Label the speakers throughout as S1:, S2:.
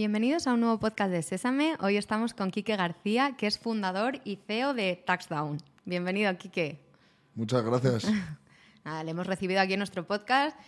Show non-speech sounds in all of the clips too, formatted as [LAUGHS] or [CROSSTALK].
S1: Bienvenidos a un nuevo podcast de Sésame. Hoy estamos con Quique García, que es fundador y CEO de Taxdown. Bienvenido, Quique.
S2: Muchas gracias. [LAUGHS]
S1: Nada, le hemos recibido aquí en nuestro podcast.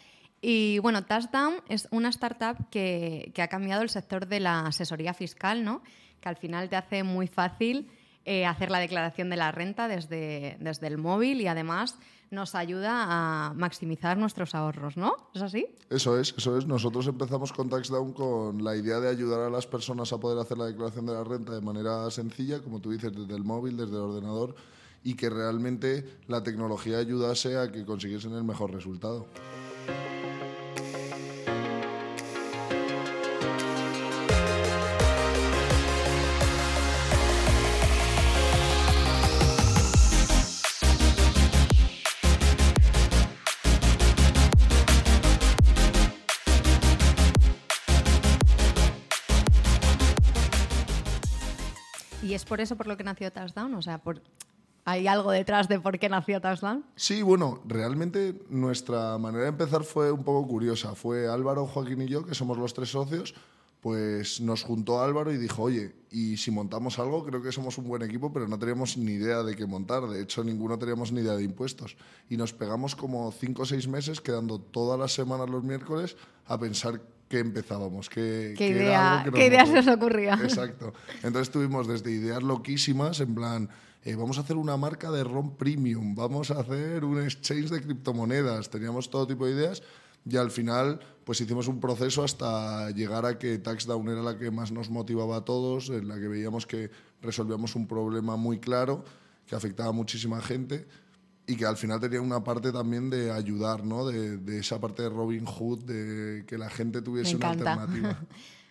S1: Y bueno, Touchdown es una startup que, que, ha cambiado el sector de la asesoría fiscal, ¿no? Que al final te hace muy fácil eh, hacer la declaración de la renta desde, desde el móvil y además nos ayuda a maximizar nuestros ahorros, ¿no? ¿Es así?
S2: Eso es, eso es. Nosotros empezamos con TaxDown con la idea de ayudar a las personas a poder hacer la declaración de la renta de manera sencilla, como tú dices, desde el móvil, desde el ordenador, y que realmente la tecnología ayudase a que consiguiesen el mejor resultado.
S1: Por eso por lo que nació Touchdown? O sea, ¿hay algo detrás de por qué nació Touchdown?
S2: Sí, bueno, realmente nuestra manera de empezar fue un poco curiosa. Fue Álvaro, Joaquín y yo, que somos los tres socios, pues nos juntó Álvaro y dijo, oye, y si montamos algo, creo que somos un buen equipo, pero no teníamos ni idea de qué montar. De hecho, ninguno teníamos ni idea de impuestos. Y nos pegamos como cinco o seis meses, quedando todas las semanas los miércoles a pensar qué empezábamos, qué,
S1: ¿Qué, idea, ¿qué idea se os ocurría?
S2: Exacto. Entonces tuvimos desde ideas loquísimas, en plan, eh, vamos a hacer una marca de ROM Premium, vamos a hacer un exchange de criptomonedas, teníamos todo tipo de ideas y al final pues hicimos un proceso hasta llegar a que TaxDown era la que más nos motivaba a todos, en la que veíamos que resolvíamos un problema muy claro que afectaba a muchísima gente y que al final tenía una parte también de ayudar, ¿no? De, de, esa parte de Robin Hood, de que la gente tuviese una alternativa. [LAUGHS]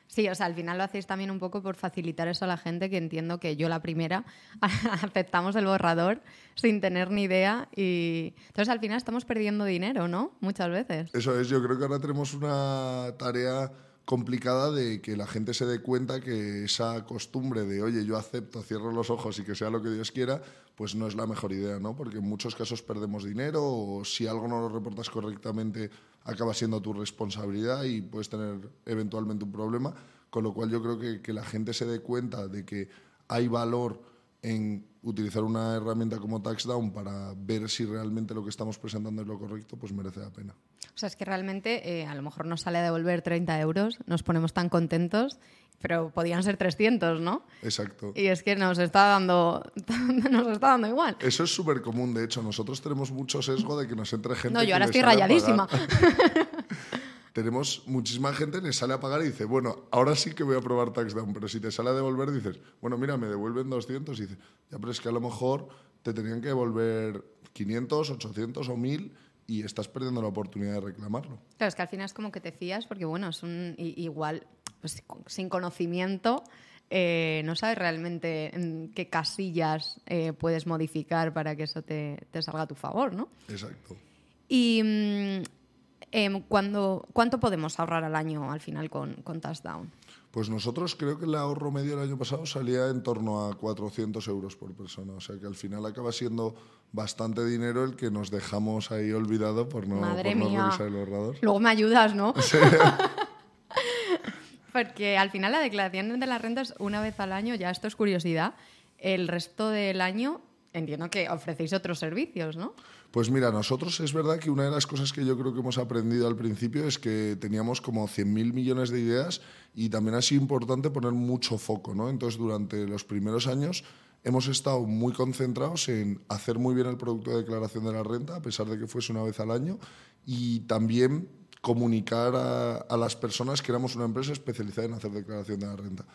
S1: Sí, o sea, al final lo hacéis también un poco por facilitar eso a la gente, que entiendo que yo la primera [LAUGHS] aceptamos el borrador sin tener ni idea y entonces al final estamos perdiendo dinero, ¿no? Muchas veces.
S2: Eso es, yo creo que ahora tenemos una tarea complicada de que la gente se dé cuenta que esa costumbre de, oye, yo acepto, cierro los ojos y que sea lo que Dios quiera, pues no es la mejor idea, ¿no? Porque en muchos casos perdemos dinero o si algo no lo reportas correctamente acaba siendo tu responsabilidad y puedes tener eventualmente un problema, con lo cual yo creo que, que la gente se dé cuenta de que hay valor en utilizar una herramienta como TaxDown para ver si realmente lo que estamos presentando es lo correcto, pues merece la pena.
S1: O sea, es que realmente eh, a lo mejor nos sale a devolver 30 euros, nos ponemos tan contentos, pero podían ser 300, ¿no?
S2: Exacto.
S1: Y es que nos está dando, [LAUGHS] nos está dando igual.
S2: Eso es súper común, de hecho. Nosotros tenemos mucho sesgo de que nos entre gente.
S1: No, yo ahora estoy rayadísima. [LAUGHS]
S2: tenemos muchísima gente que le sale a pagar y dice, bueno, ahora sí que voy a probar TaxDown, pero si te sale a devolver dices, bueno, mira, me devuelven 200 y dices, ya, pero es que a lo mejor te tenían que devolver 500, 800 o 1000 y estás perdiendo la oportunidad de reclamarlo.
S1: Claro, es que al final es como que te fías, porque bueno, es un igual, pues sin conocimiento, eh, no sabes realmente en qué casillas eh, puedes modificar para que eso te, te salga a tu favor, ¿no?
S2: Exacto.
S1: Y em, cuando, ¿cuánto podemos ahorrar al año al final con, con Touchdown?
S2: Pues nosotros creo que el ahorro medio el año pasado salía en torno a 400 euros por persona. O sea que al final acaba siendo bastante dinero el que nos dejamos ahí olvidado por no,
S1: Madre
S2: por no
S1: mía.
S2: revisar el ahorrador.
S1: Luego me ayudas, ¿no? [LAUGHS] Porque al final la declaración de la renta es una vez al año, ya esto es curiosidad. El resto del año entiendo que ofrecéis otros servicios, ¿no?
S2: Pues mira, nosotros es verdad que una de las cosas que yo creo que hemos aprendido al principio es que teníamos como 100.000 millones de ideas y también ha sido importante poner mucho foco, ¿no? Entonces, durante los primeros años hemos estado muy concentrados en hacer muy bien el producto de declaración de la renta, a pesar de que fuese una vez al año, y también comunicar a, a las personas que éramos una empresa especializada en hacer declaración de la renta.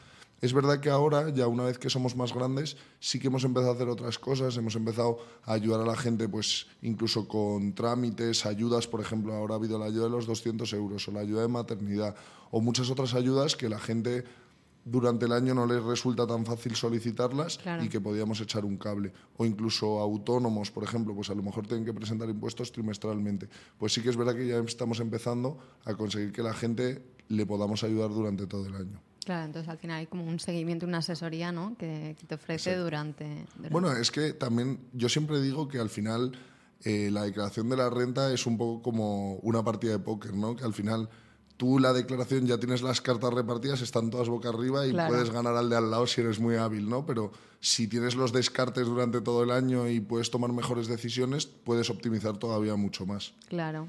S2: Es verdad que ahora, ya una vez que somos más grandes, sí que hemos empezado a hacer otras cosas, hemos empezado a ayudar a la gente, pues incluso con trámites, ayudas, por ejemplo, ahora ha habido la ayuda de los 200 euros o la ayuda de maternidad o muchas otras ayudas que la gente durante el año no les resulta tan fácil solicitarlas
S1: Claro.
S2: y que podíamos echar un cable. O incluso autónomos, por ejemplo, pues a lo mejor tienen que presentar impuestos trimestralmente. Pues sí que es verdad que ya estamos empezando a conseguir que la gente le podamos ayudar durante todo el año.
S1: Claro, entonces al final hay como un seguimiento, una asesoría, ¿no? Que, que te ofrece durante, durante-
S2: Bueno, es que también yo siempre digo que al final eh, la declaración de la renta es un poco como una partida de póker, ¿no? Que al final tú la declaración ya tienes las cartas repartidas, están todas boca arriba y puedes ganar al de al lado si eres muy hábil, ¿no? Pero si tienes los descartes durante todo el año y puedes tomar mejores decisiones, puedes optimizar todavía mucho más.
S1: Claro.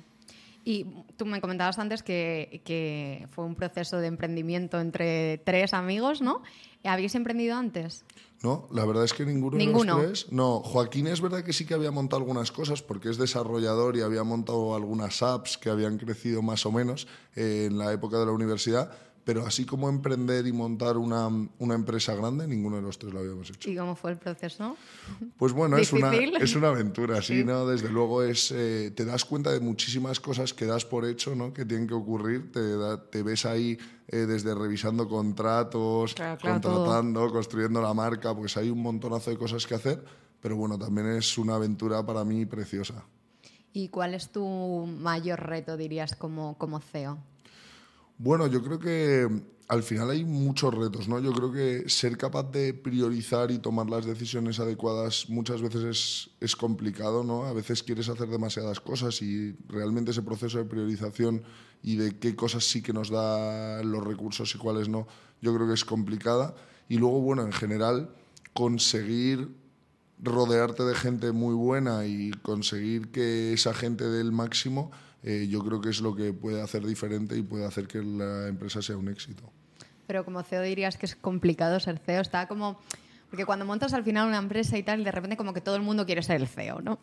S1: Y tú me comentabas antes que, que, fue un proceso de emprendimiento entre tres amigos, ¿no? ¿Habéis emprendido antes?
S2: No, la verdad es que ninguno,
S1: ¿Ninguno?
S2: de los tres. No, Joaquín es verdad que sí que había montado algunas cosas porque es desarrollador y había montado algunas apps que habían crecido más o menos eh, en la época de la universidad pero así como emprender y montar una, una, empresa grande, ninguno de los tres lo habíamos hecho.
S1: ¿Y cómo fue el proceso?
S2: Pues bueno, es una, es una aventura, sí, ¿no? Desde luego es, eh, te das cuenta de muchísimas cosas que das por hecho, ¿no? Que tienen que ocurrir, te, te ves ahí eh, desde revisando contratos, contratando, construyendo la marca, pues hay un montonazo de cosas que hacer, pero bueno, también es una aventura para mí preciosa.
S1: ¿Y cuál es tu mayor reto, dirías, como, como CEO?
S2: Bueno, yo creo que al final hay muchos retos, ¿no? Yo creo que ser capaz de priorizar y tomar las decisiones adecuadas muchas veces es, es, complicado, ¿no? A veces quieres hacer demasiadas cosas y realmente ese proceso de priorización y de qué cosas sí que nos da los recursos y cuáles no, yo creo que es complicada. Y luego, bueno, en general, conseguir rodearte de gente muy buena y conseguir que esa gente dé el máximo eh, yo creo que es lo que puede hacer diferente y puede hacer que la empresa sea un éxito.
S1: Pero como CEO dirías que es complicado ser CEO, está como... Porque cuando montas al final una empresa y tal, de repente como que todo el mundo quiere ser el CEO, ¿no?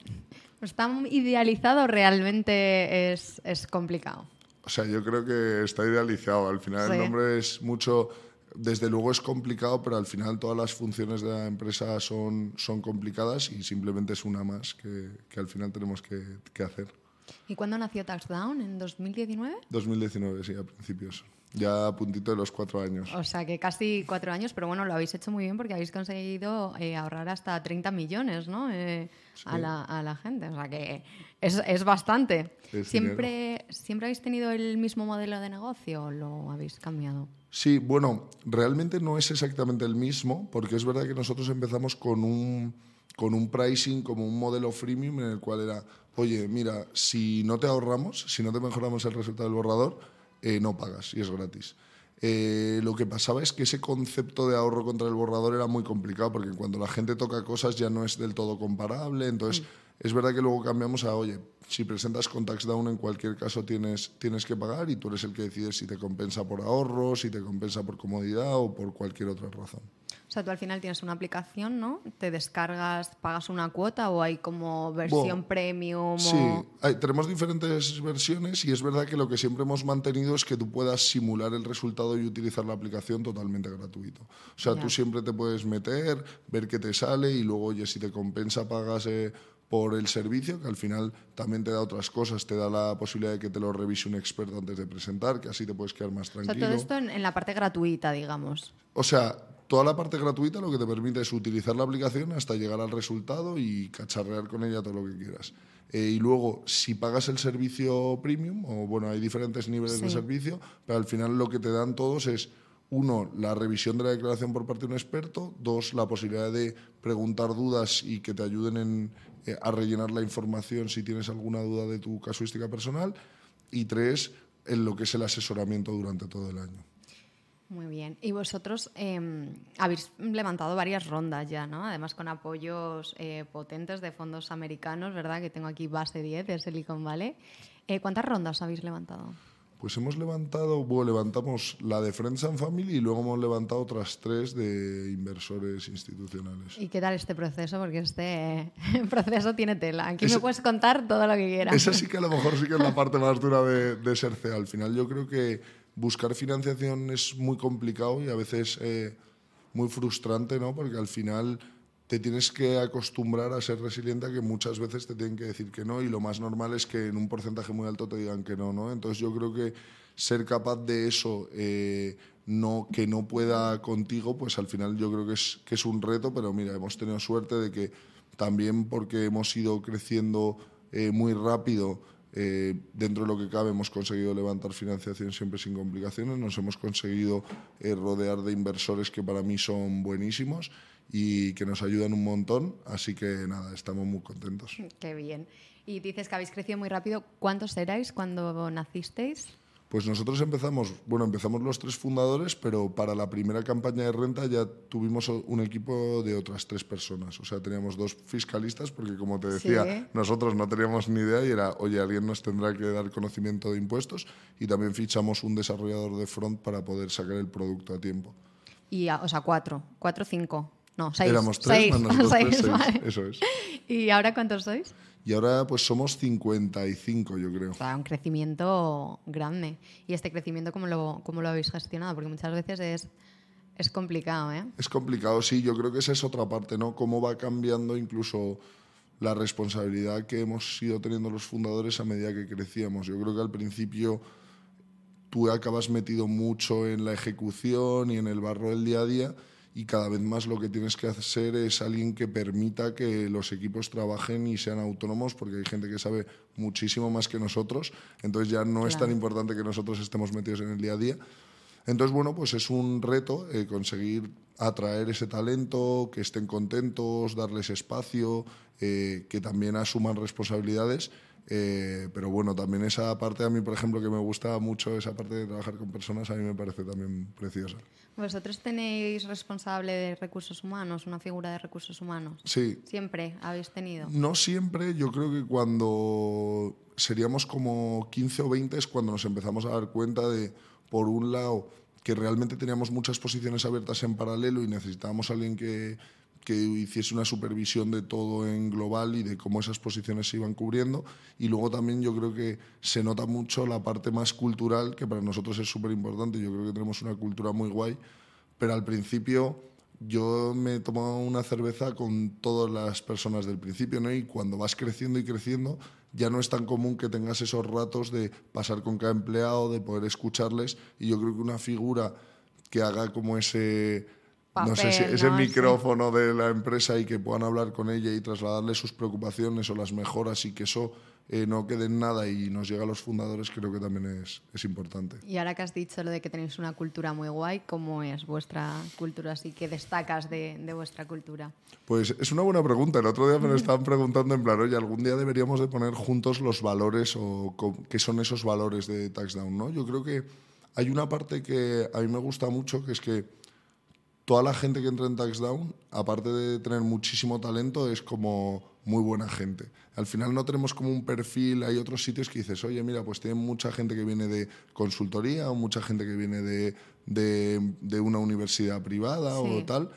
S1: ¿Está idealizado realmente es, es complicado?
S2: O sea, yo creo que está idealizado. Al final el nombre es mucho... Desde luego es complicado, pero al final todas las funciones de la empresa son, son complicadas y simplemente es una más que, que al final tenemos que, que hacer.
S1: ¿Y cuándo nació Touchdown? ¿En 2019?
S2: 2019, sí, a principios. Ya a puntito de los cuatro años.
S1: O sea, que casi cuatro años, pero bueno, lo habéis hecho muy bien porque habéis conseguido eh, ahorrar hasta 30 millones ¿no? Eh, a, la, a, la, gente. O sea, que es, es bastante. ¿Siempre, ¿Siempre habéis tenido el mismo modelo de negocio o lo habéis cambiado?
S2: Sí, bueno, realmente no es exactamente el mismo porque es verdad que nosotros empezamos con un, con un pricing como un modelo freemium en el cual era oye, mira, si no te ahorramos, si no te mejoramos el resultado del borrador, eh, no pagas y es gratis. Eh, lo que pasaba es que ese concepto de ahorro contra el borrador era muy complicado porque cuando la gente toca cosas ya no es del todo comparable. Entonces, mm. es verdad que luego cambiamos a, oye, si presentas con tax down en cualquier caso tienes, tienes que pagar y tú eres el que decides si te compensa por ahorro, si te compensa por comodidad o por cualquier otra razón.
S1: O sea, tú al final tienes una aplicación, ¿no? Te descargas, pagas una cuota o hay como versión premium.
S2: Sí, tenemos diferentes versiones y es verdad que lo que siempre hemos mantenido es que tú puedas simular el resultado y utilizar la aplicación totalmente gratuito. O sea, tú siempre te puedes meter, ver qué te sale y luego, oye, si te compensa, pagas. Eh, por el servicio, que al final también te da otras cosas, te da la posibilidad de que te lo revise un experto antes de presentar, que así te puedes quedar más tranquilo.
S1: O sea, todo esto en, en la parte gratuita, digamos.
S2: O sea, toda la parte gratuita lo que te permite es utilizar la aplicación hasta llegar al resultado y cacharrear con ella todo lo que quieras. Eh, y luego, si pagas el servicio premium, o bueno, hay diferentes niveles de servicio, pero al final lo que te dan todos es, uno, la revisión de la declaración por parte de un experto, dos, la posibilidad de preguntar dudas y que te ayuden eh, a rellenar la información si tienes alguna duda de tu casuística personal, y tres, en lo que es el asesoramiento durante todo el año.
S1: Muy bien. Y vosotros em, habéis levantado varias rondas ya, ¿no? Además con apoyos eh, potentes de fondos americanos, ¿verdad? Que tengo aquí base 10 de Silicon Valley. Eh, ¿Cuántas rondas habéis levantado?
S2: Pues hemos levantado, bueno, levantamos la de Friends and Family y luego hemos levantado otras tres de inversores institucionales.
S1: ¿Y qué tal este proceso? Porque este [LAUGHS] proceso tiene tela. Aquí me puedes contar todo lo que quieras.
S2: Esa sí que a lo mejor sí que es la parte más dura de, de ser CEO. Al final yo creo que buscar financiación es muy complicado y a veces eh, muy frustrante, ¿no? Porque al final te tienes que acostumbrar a ser resiliente a que muchas veces te tienen que decir que no y lo más normal es que en un porcentaje muy alto te digan que no, ¿no? Entonces yo creo que ser capaz de eso, eh, no, que no pueda contigo, pues al final yo creo que es, que es un reto, pero mira, hemos tenido suerte de que también porque hemos ido creciendo eh, muy rápido, eh, dentro de lo que cabe hemos conseguido levantar financiación siempre sin complicaciones, nos hemos conseguido eh, rodear de inversores que para mí son buenísimos y que nos ayudan un montón, así que nada, estamos muy contentos.
S1: Qué bien. Y dices que habéis crecido muy rápido. ¿Cuántos erais cuando nacisteis?
S2: Pues nosotros empezamos, bueno, empezamos los tres fundadores, pero para la primera campaña de renta ya tuvimos un equipo de otras tres personas. O sea, teníamos dos fiscalistas, porque como te decía, nosotros no teníamos ni idea y era, oye, alguien nos tendrá que dar conocimiento de impuestos. Y también fichamos un desarrollador de front para poder sacar el producto a tiempo.
S1: Y, o sea, cuatro, cuatro, cinco. No, seis.
S2: Éramos tres, más nosotros tres, [LAUGHS] seis. Eso es.
S1: ¿Y ahora cuántos sois?
S2: Y ahora pues somos 55, yo creo.
S1: O sea, un crecimiento grande. ¿Y este crecimiento cómo lo, cómo lo habéis gestionado? Porque muchas veces es, es complicado, ¿eh?
S2: Es complicado, sí. Yo creo que esa es otra parte, ¿no? Cómo va cambiando incluso la responsabilidad que hemos ido teniendo los fundadores a medida que crecíamos. Yo creo que al principio tú acabas metido mucho en la ejecución y en el barro del día a día y cada vez más lo que tienes que hacer es alguien que permita que los equipos trabajen y sean autónomos, porque hay gente que sabe muchísimo más que nosotros, entonces ya no es tan importante que nosotros estemos metidos en el día a día. Entonces, bueno, pues es un reto eh, conseguir atraer ese talento, que estén contentos, darles espacio, eh, que también asuman responsabilidades eh, pero bueno, también esa parte a mí, por ejemplo, que me gusta mucho, esa parte de trabajar con personas, a mí me parece también preciosa.
S1: ¿Vosotros tenéis responsable de recursos humanos, una figura de recursos humanos?
S2: Sí.
S1: ¿Siempre habéis tenido?
S2: No siempre, yo creo que cuando seríamos como 15 o 20 es cuando nos empezamos a dar cuenta de, por un lado, que realmente teníamos muchas posiciones abiertas en paralelo y necesitábamos a alguien que que hiciese una supervisión de todo en global y de cómo esas posiciones se iban cubriendo. Y luego también yo creo que se nota mucho la parte más cultural, que para nosotros es súper importante. Yo creo que tenemos una cultura muy guay, pero al principio yo me he tomado una cerveza con todas las personas del principio, ¿no? Y cuando vas creciendo y creciendo, ya no es tan común que tengas esos ratos de pasar con cada empleado, de poder escucharles. Y yo creo que una figura que haga como ese no sé si ese micrófono de la empresa y que puedan hablar con ella y trasladarle sus preocupaciones o las mejoras y que eso eh, no quede en nada y nos llegue a los fundadores, creo que también es, es, importante.
S1: Y ahora que has dicho lo de que tenéis una cultura muy guay, ¿cómo es vuestra cultura? Así que destacas de, de vuestra cultura.
S2: Pues es una buena pregunta. El otro día me lo [LAUGHS] estaban preguntando en plan, oye, algún día deberíamos de poner juntos los valores o qué son esos valores de Taxdown, ¿no? Yo creo que hay una parte que a mí me gusta mucho, que es que toda la gente que entra en Taxdown, aparte de tener muchísimo talento, es como muy buena gente. Al final no tenemos como un perfil, hay otros sitios que dices, oye, mira, pues tienen mucha gente que viene de consultoría o mucha gente que viene de, de, una universidad privada o tal.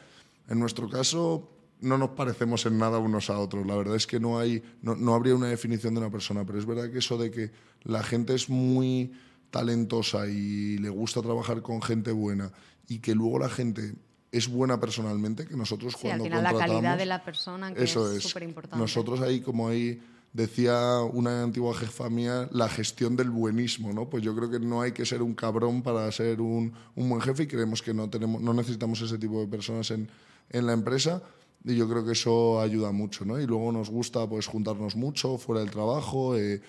S2: En nuestro caso no nos parecemos en nada unos a otros. La verdad es que no, hay, no, no habría una definición de una persona, pero es verdad que eso de que la gente es muy talentosa y le gusta trabajar con gente buena y que luego la gente es buena personalmente, que nosotros sí, cuando al final
S1: la calidad de la persona, que eso es súper importante.
S2: Nosotros ahí, como ahí decía una antigua jefa mía, la gestión del buenismo, ¿no? Pues yo creo que no hay que ser un cabrón para ser un, un buen jefe y creemos que no, tenemos, no necesitamos ese tipo de personas en, en la empresa y yo creo que eso ayuda mucho, ¿no? Y luego nos gusta pues juntarnos mucho fuera del trabajo, eh,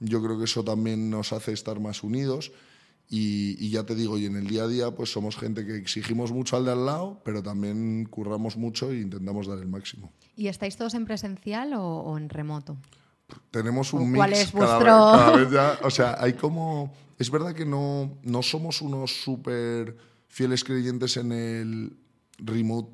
S2: yo creo que eso también nos hace estar más unidos y, ya te digo, y en el día a día pues somos gente que exigimos mucho al de al lado, pero también curramos mucho e intentamos dar el máximo.
S1: ¿Y estáis todos en presencial o, en remoto?
S2: Tenemos un mix
S1: ¿Cuál es vuestro...
S2: cada, vez, ya, [LAUGHS] o sea, hay como es verdad que no, no somos unos súper fieles creyentes en el remote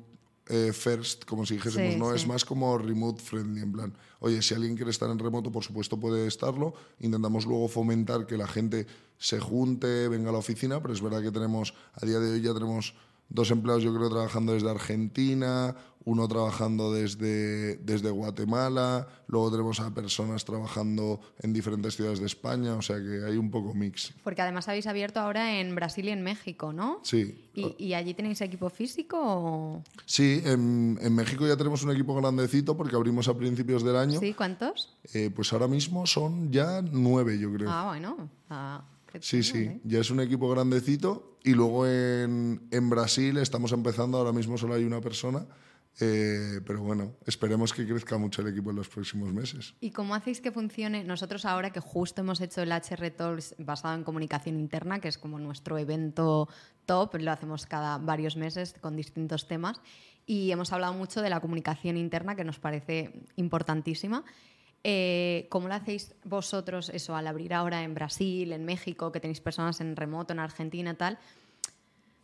S2: eh, first, como si dijésemos, ¿no? Es más como remote friendly, en plan, oye, si alguien quiere estar en remoto, por supuesto puede estarlo. Intentamos luego fomentar que la gente se junte, venga a la oficina, pero es verdad que tenemos, a día de hoy ya tenemos dos empleados, yo creo, trabajando desde Argentina, uno trabajando desde, desde Guatemala, luego tenemos a personas trabajando en diferentes ciudades de España, o sea que hay un poco mix.
S1: Porque además habéis abierto ahora en Brasil y en México, ¿no?
S2: Sí.
S1: ¿Y, allí tenéis equipo físico?
S2: Sí, en, en, México ya tenemos un equipo grandecito porque abrimos a principios del año.
S1: ¿Sí? ¿Cuántos?
S2: Eh, pues ahora mismo son ya nueve, yo creo.
S1: Ah, bueno. Ah,
S2: sí, sí, ¿eh? ya es un equipo grandecito. Y luego en, en Brasil estamos empezando, ahora mismo solo hay una persona eh, pero bueno, esperemos que crezca mucho el equipo en los próximos meses.
S1: ¿Y cómo hacéis que funcione? Nosotros ahora que justo hemos hecho el HR Talks basado en comunicación interna, que es como nuestro evento top, lo hacemos cada varios meses con distintos temas, y hemos hablado mucho de la comunicación interna, que nos parece importantísima. Eh, ¿Cómo lo hacéis vosotros eso al abrir ahora en Brasil, en México, que tenéis personas en remoto, en Argentina, tal?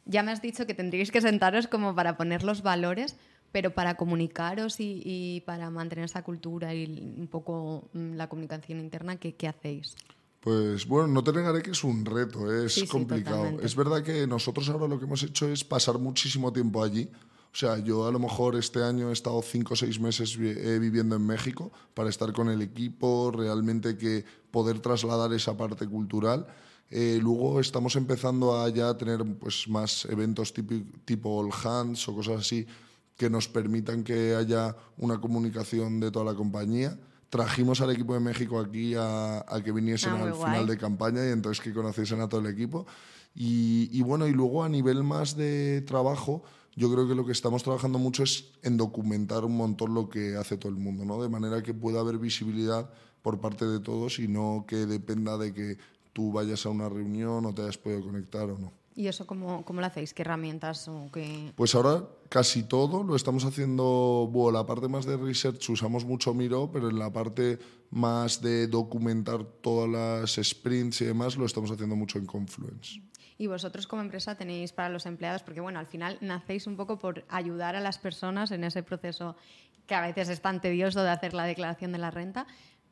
S1: Ya me has dicho que tendríais que sentaros como para poner los valores, pero para comunicaros y, para mantener esa cultura y un poco mm, la comunicación interna, ¿qué, qué hacéis?
S2: Pues bueno, no te negaré que es un reto, es complicado. es verdad que nosotros ahora lo que hemos hecho es pasar muchísimo tiempo allí. O sea, yo a lo mejor este año he estado cinco o seis meses eh, viviendo en México para estar con el equipo, realmente que poder trasladar esa parte cultural. Eh, luego estamos empezando a ya tener pues, más eventos tipo, tipo All Hands o cosas así que nos permitan que haya una comunicación de toda la compañía trajimos al equipo de México aquí a, que viniesen ah, al final de campaña y entonces que conociesen a todo el equipo. Y, bueno, y luego a nivel más de trabajo, yo creo que lo que estamos trabajando mucho es en documentar un montón lo que hace todo el mundo, ¿no? De manera que pueda haber visibilidad por parte de todos y no que dependa de que tú vayas a una reunión o te hayas podido conectar o no.
S1: ¿Y eso cómo, cómo lo hacéis? ¿Qué herramientas? O qué...
S2: Pues ahora casi todo lo estamos haciendo, bueno, la parte más de research usamos mucho Miro, pero en la parte más de documentar todas las sprints y demás lo estamos haciendo mucho en Confluence.
S1: Y vosotros como empresa tenéis para los empleados, porque bueno, al final nacéis un poco por ayudar a las personas en ese proceso que a veces es tan tedioso de hacer la declaración de la renta,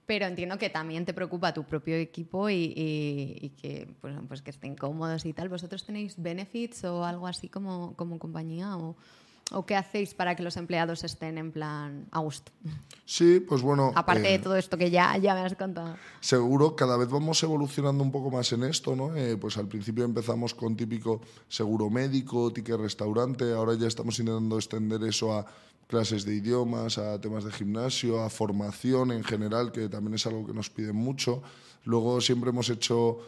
S1: pero entiendo que también te preocupa tu propio equipo y, que, pues, pues, que estén cómodos y tal. ¿Vosotros tenéis benefits o algo así como, como compañía? O, ¿O qué hacéis para que los empleados estén en plan a gusto?
S2: Sí, pues bueno.
S1: Aparte de eh, todo esto que ya, ya me has contado.
S2: Seguro, cada vez vamos evolucionando un poco más en esto, ¿no? Eh, pues al principio empezamos con típico seguro médico, ticket restaurante, ahora ya estamos intentando extender eso a clases de idiomas, a temas de gimnasio, a formación en general, que también es algo que nos piden mucho. Luego siempre hemos hecho,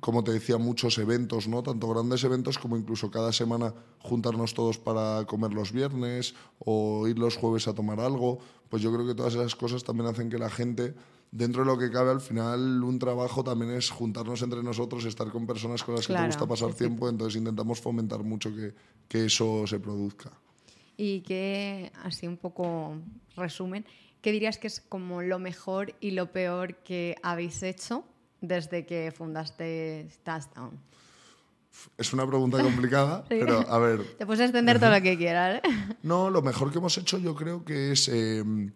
S2: como te decía, muchos eventos, ¿no? Tanto grandes eventos como incluso cada semana juntarnos todos para comer los viernes o ir los jueves a tomar algo. Pues yo creo que todas esas cosas también hacen que la gente, dentro de lo que cabe, al final un trabajo también es juntarnos entre nosotros, estar con personas con las que te gusta pasar tiempo, entonces intentamos fomentar mucho que, que eso se produzca.
S1: Y que, así un poco resumen, ¿qué dirías que es como lo mejor y lo peor que habéis hecho desde que fundaste Touchdown?
S2: Es una pregunta complicada, [LAUGHS] pero a ver.
S1: Te puedes extender todo lo que [LAUGHS] quieras. ¿eh?
S2: No, lo mejor que hemos hecho yo creo que es em,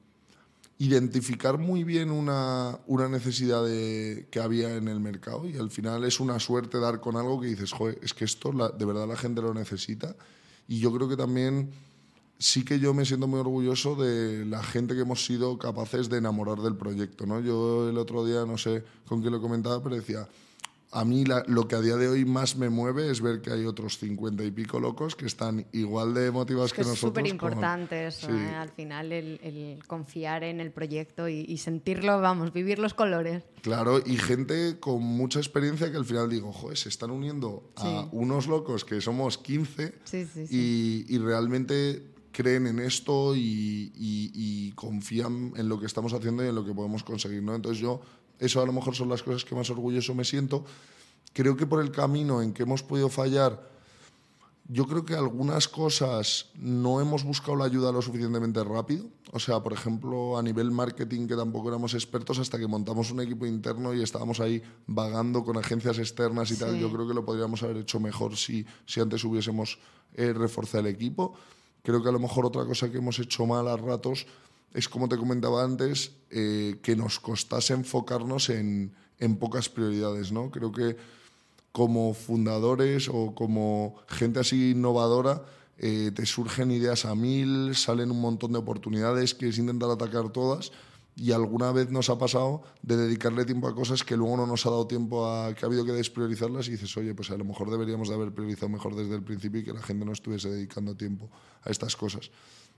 S2: identificar muy bien una, una necesidad de, que había en el mercado y al final es una suerte dar con algo que dices, joder, es que esto de verdad la gente lo necesita. Y yo creo que también sí que yo me siento muy orgulloso de la gente que hemos sido capaces de enamorar del proyecto. ¿no? Yo el otro día, no sé con quién lo comentaba, pero decía, a mí lo que a día de hoy más me mueve es ver que hay otros cincuenta y pico locos que están igual de motivados que, nosotros. Es
S1: súper importante eso, ¿eh? al final el, confiar en el proyecto y, sentirlo, vamos, vivir los colores.
S2: Claro, y gente con mucha experiencia que al final digo, joder, se están uniendo a unos locos que somos 15 y, y realmente creen en esto y, confían en lo que estamos haciendo y en lo que podemos conseguir. ¿no? Entonces yo, eso a lo mejor son las cosas que más orgulloso me siento. Creo que por el camino en que hemos podido fallar, yo creo que algunas cosas no hemos buscado la ayuda lo suficientemente rápido. O sea, por ejemplo, a nivel marketing, que tampoco éramos expertos hasta que montamos un equipo interno y estábamos ahí vagando con agencias externas y tal. Yo creo que lo podríamos haber hecho mejor si, si antes hubiésemos eh, reforzado el equipo. Creo que a lo mejor otra cosa que hemos hecho mal a ratos es, como te comentaba antes, eh, que nos costase enfocarnos en, en, pocas prioridades. ¿no? Creo que como fundadores o como gente así innovadora, eh, te surgen ideas a mil, salen un montón de oportunidades, quieres intentar atacar todas y alguna vez nos ha pasado de dedicarle tiempo a cosas que luego no nos ha dado tiempo a que ha habido que despriorizarlas y dices, oye, pues a lo mejor deberíamos de haber priorizado mejor desde el principio y que la gente no estuviese dedicando tiempo a estas cosas.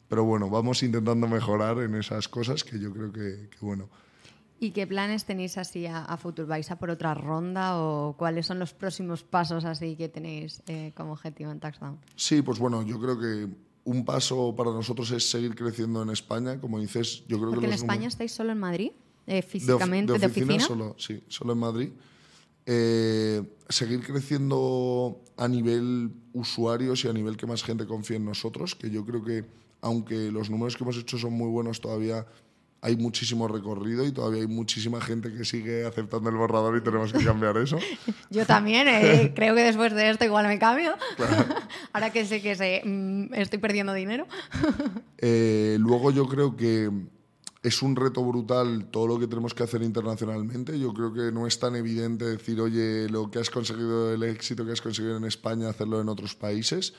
S2: Pero bueno, vamos intentando mejorar en esas cosas que yo creo que, bueno.
S1: ¿Y qué planes tenéis así a, futuro? ¿Vais a por otra ronda o cuáles son los próximos pasos así que tenéis eh, como objetivo en Taxdown?
S2: Sí, pues bueno, yo creo que un paso para nosotros es seguir creciendo en España. Como dices, yo creo
S1: Porque
S2: que.
S1: en España estáis solo en Madrid, eh, físicamente, de, oficina,
S2: Solo, sí, solo en Madrid. Eh, seguir creciendo a nivel usuarios y a nivel que más gente confíe en nosotros, que yo creo que, aunque los números que hemos hecho son muy buenos, todavía hay muchísimo recorrido y todavía hay muchísima gente que sigue aceptando el borrador y tenemos que cambiar eso. [LAUGHS]
S1: Yo también, eh, [LAUGHS] creo que después de esto igual me cambio. [LAUGHS] Ahora que sé que sé, mm, estoy perdiendo dinero.
S2: Eh, luego yo creo que es un reto brutal todo lo que tenemos que hacer internacionalmente. Yo creo que no es tan evidente decir, oye, lo que has conseguido, el éxito que has conseguido en España, hacerlo en otros países.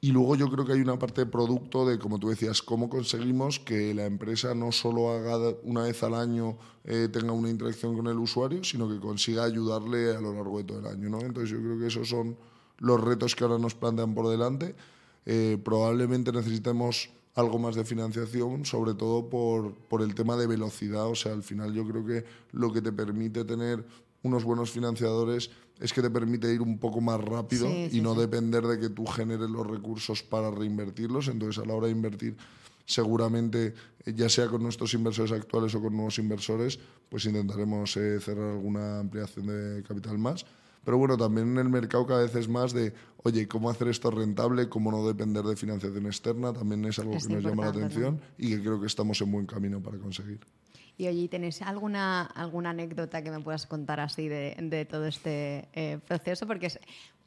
S2: Y luego yo creo que hay una parte de producto de, como tú decías, cómo conseguimos que la empresa no solo haga una vez al año, eh, tenga una interacción con el usuario, sino que consiga ayudarle a lo largo de todo el año. ¿no? Entonces yo creo que esos son los retos que ahora nos plantean por delante. Eh, probablemente necesitemos algo más de financiación, sobre todo por, por el tema de velocidad. O sea, al final yo creo que lo que te permite tener unos buenos financiadores es que te permite ir un poco más rápido y no depender de que tú generes los recursos para reinvertirlos. Entonces, a la hora de invertir, seguramente, eh, ya sea con nuestros inversores actuales o con nuevos inversores, pues intentaremos eh, cerrar alguna ampliación de capital más. Pero bueno, también en el mercado cada vez es más de, oye, ¿cómo hacer esto rentable? ¿Cómo no depender de financiación externa? También es algo que nos llama la atención y que creo que estamos en buen camino para conseguir.
S1: Y oye, ¿tenéis alguna, alguna anécdota que me puedas contar así de, de todo este eh, proceso? Porque es,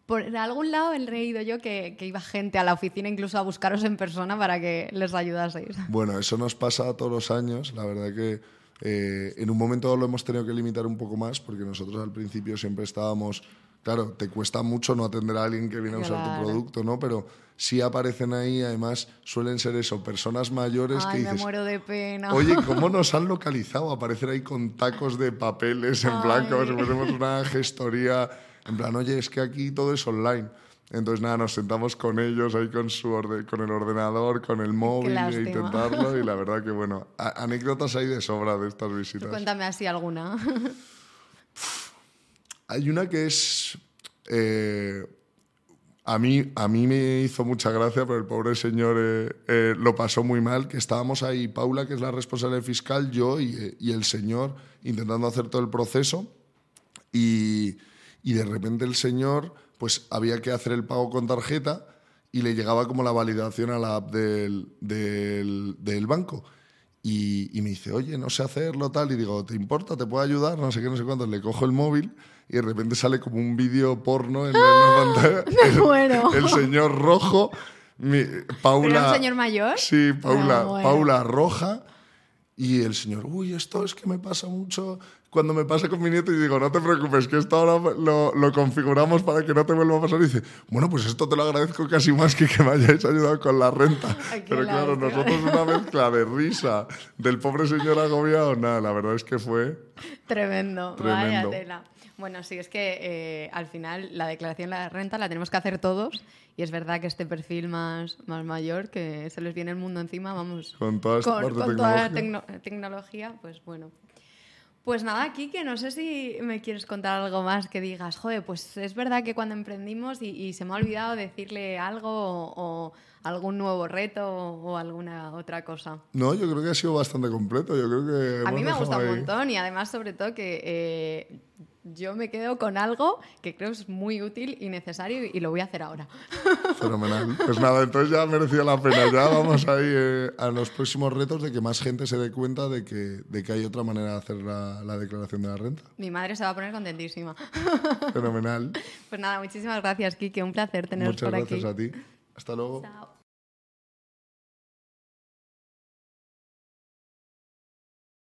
S1: por algún lado he leído yo que, que, iba gente a la oficina incluso a buscaros en persona para que les ayudaseis.
S2: Bueno, eso nos pasa todos los años. La verdad que eh, en un momento lo hemos tenido que limitar un poco más porque nosotros al principio siempre estábamos, claro, te cuesta mucho no atender a alguien que viene a usar tu producto, ¿no? Pero sí aparecen ahí, además suelen ser eso, personas mayores
S1: Ay,
S2: que dices,
S1: me muero de pena.
S2: oye, ¿cómo [LAUGHS] nos han localizado? Aparecer ahí con tacos de papeles en blanco, si fuésemos [LAUGHS] una gestoría, en plan, oye, es que aquí todo es online. Entonces, nada, nos sentamos con ellos ahí con, su orde con el ordenador, con el móvil e intentarlo. Y la [LAUGHS] verdad que, bueno, anécdotas hay de sobra de estas visitas.
S1: Tú cuéntame así alguna.
S2: Hay una que es... Eh, a mí, a mí me hizo mucha gracia, pero el pobre señor eh, eh, lo pasó muy mal, que estábamos ahí, Paula, que es la responsable fiscal, yo y, el señor intentando hacer todo el proceso. Y, y de repente el señor pues había que hacer el pago con tarjeta y le llegaba como la validación a la app del, del banco. Y, y, me dice, oye, no sé hacerlo tal. Y digo, ¿te importa? ¿Te puedo ayudar? No sé qué, no sé cuánto. Le cojo el móvil y de repente sale como un vídeo porno en,
S1: ¡Ah!
S2: la pantalla. [LAUGHS]
S1: Me muero.
S2: El, el señor rojo. Mi, Paula.
S1: ¿Era un señor mayor?
S2: Sí, Paula, Paula roja. Y el señor, uy, esto es que me pasa mucho cuando me pasa con mi nieto y digo, no te preocupes, que esto ahora lo, lo, configuramos para que no te vuelva a pasar. Y dice, bueno, pues esto te lo agradezco casi más que que me hayáis ayudado con la renta. [LAUGHS]
S1: Ay,
S2: Pero claro, nosotros una mezcla de risa del pobre señor agobiado, nada, la verdad es que fue...
S1: Tremendo,
S2: Tremendo.
S1: vaya tela. Bueno, sí, es que eh, al final la declaración de la renta la tenemos que hacer todos y es verdad que este perfil más, más mayor, que se les viene el mundo encima, vamos,
S2: con toda, esta
S1: con,
S2: parte
S1: con toda la tecno tecnología, pues bueno. Pues nada, Kike, no sé si me quieres contar algo más que digas, joder, pues es verdad que cuando emprendimos y, y se me ha olvidado decirle algo o, o, algún nuevo reto o alguna otra cosa.
S2: No, yo creo que ha sido bastante completo. Yo creo que
S1: a mí me ha gustado
S2: ahí.
S1: un montón y además sobre todo que eh, yo me quedo con algo que creo es muy útil y necesario y lo voy a hacer ahora. [LAUGHS]
S2: Fenomenal. Pues nada, entonces ya merecía la pena. Ya vamos ahí eh, a los próximos retos de que más gente se dé cuenta de que, de que hay otra manera de hacer la, la, declaración de la renta.
S1: Mi madre se va a poner contentísima. [LAUGHS]
S2: Fenomenal.
S1: Pues nada, muchísimas gracias, Kike. Un placer
S2: Muchas
S1: por aquí.
S2: gracias a ti. Hasta luego.
S1: Chao.